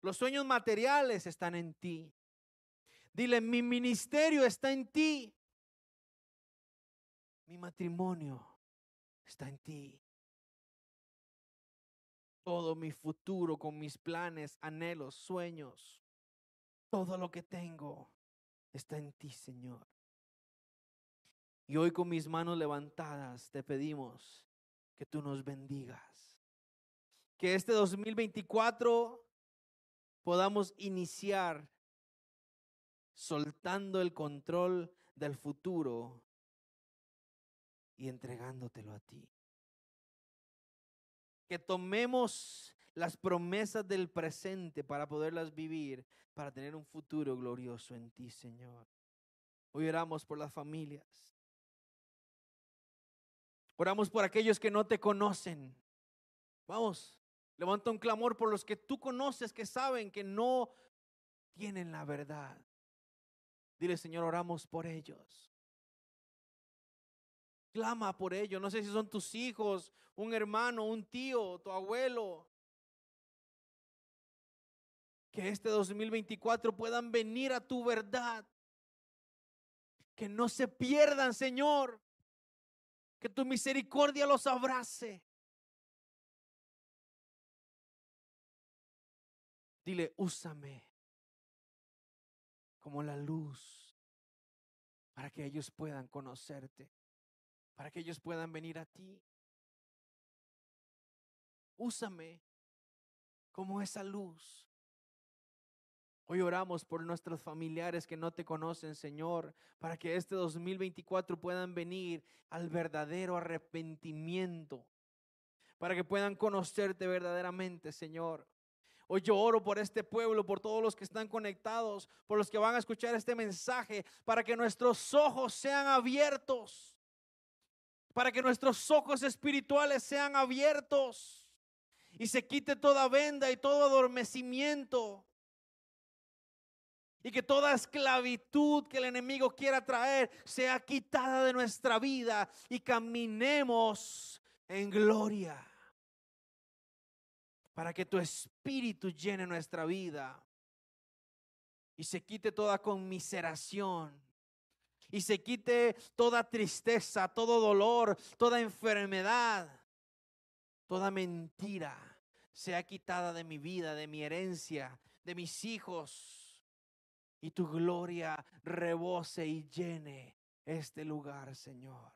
los sueños materiales están en ti. Dile, mi ministerio está en ti. Mi matrimonio está en ti. Todo mi futuro con mis planes, anhelos, sueños todo lo que tengo está en ti, Señor. Y hoy con mis manos levantadas te pedimos que tú nos bendigas. Que este 2024 podamos iniciar soltando el control del futuro y entregándotelo a ti. Que tomemos las promesas del presente para poderlas vivir, para tener un futuro glorioso en ti, Señor. Hoy oramos por las familias. Oramos por aquellos que no te conocen. Vamos, levanta un clamor por los que tú conoces, que saben que no tienen la verdad. Dile, Señor, oramos por ellos. Clama por ellos. No sé si son tus hijos, un hermano, un tío, tu abuelo, que este 2024 puedan venir a tu verdad. Que no se pierdan, Señor. Que tu misericordia los abrace. Dile, úsame como la luz para que ellos puedan conocerte, para que ellos puedan venir a ti. úsame como esa luz. Hoy oramos por nuestros familiares que no te conocen, Señor, para que este 2024 puedan venir al verdadero arrepentimiento, para que puedan conocerte verdaderamente, Señor. Hoy yo oro por este pueblo, por todos los que están conectados, por los que van a escuchar este mensaje, para que nuestros ojos sean abiertos, para que nuestros ojos espirituales sean abiertos y se quite toda venda y todo adormecimiento. Y que toda esclavitud que el enemigo quiera traer sea quitada de nuestra vida y caminemos en gloria para que tu espíritu llene nuestra vida y se quite toda conmiseración y se quite toda tristeza, todo dolor, toda enfermedad, toda mentira sea quitada de mi vida, de mi herencia, de mis hijos y tu gloria rebose y llene este lugar, Señor.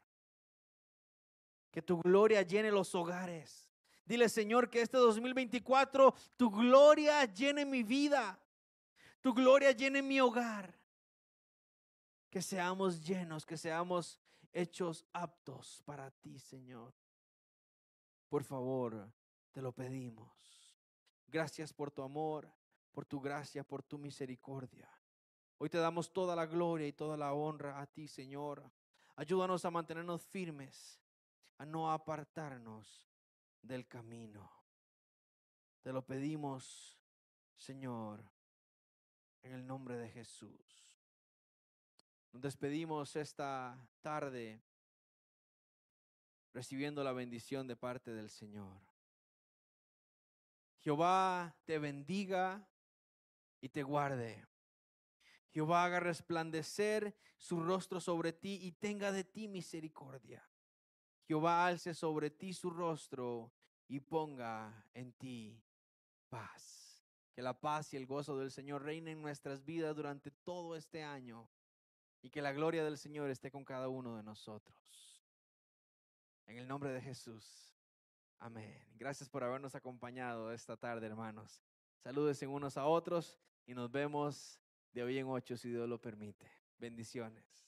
Que tu gloria llene los hogares Dile, Señor, que este 2024 tu gloria llene mi vida, tu gloria llene mi hogar. Que seamos llenos, que seamos hechos aptos para ti, Señor. Por favor, te lo pedimos. Gracias por tu amor, por tu gracia, por tu misericordia. Hoy te damos toda la gloria y toda la honra a ti, Señor. Ayúdanos a mantenernos firmes, a no apartarnos del camino. Te lo pedimos, Señor, en el nombre de Jesús. Nos despedimos esta tarde recibiendo la bendición de parte del Señor. Jehová te bendiga y te guarde. Jehová haga resplandecer su rostro sobre ti y tenga de ti misericordia. Jehová alce sobre ti su rostro y ponga en ti paz. Que la paz y el gozo del Señor reinen en nuestras vidas durante todo este año y que la gloria del Señor esté con cada uno de nosotros. En el nombre de Jesús. Amén. Gracias por habernos acompañado esta tarde, hermanos. Saludes unos a otros y nos vemos de hoy en ocho, si Dios lo permite. Bendiciones.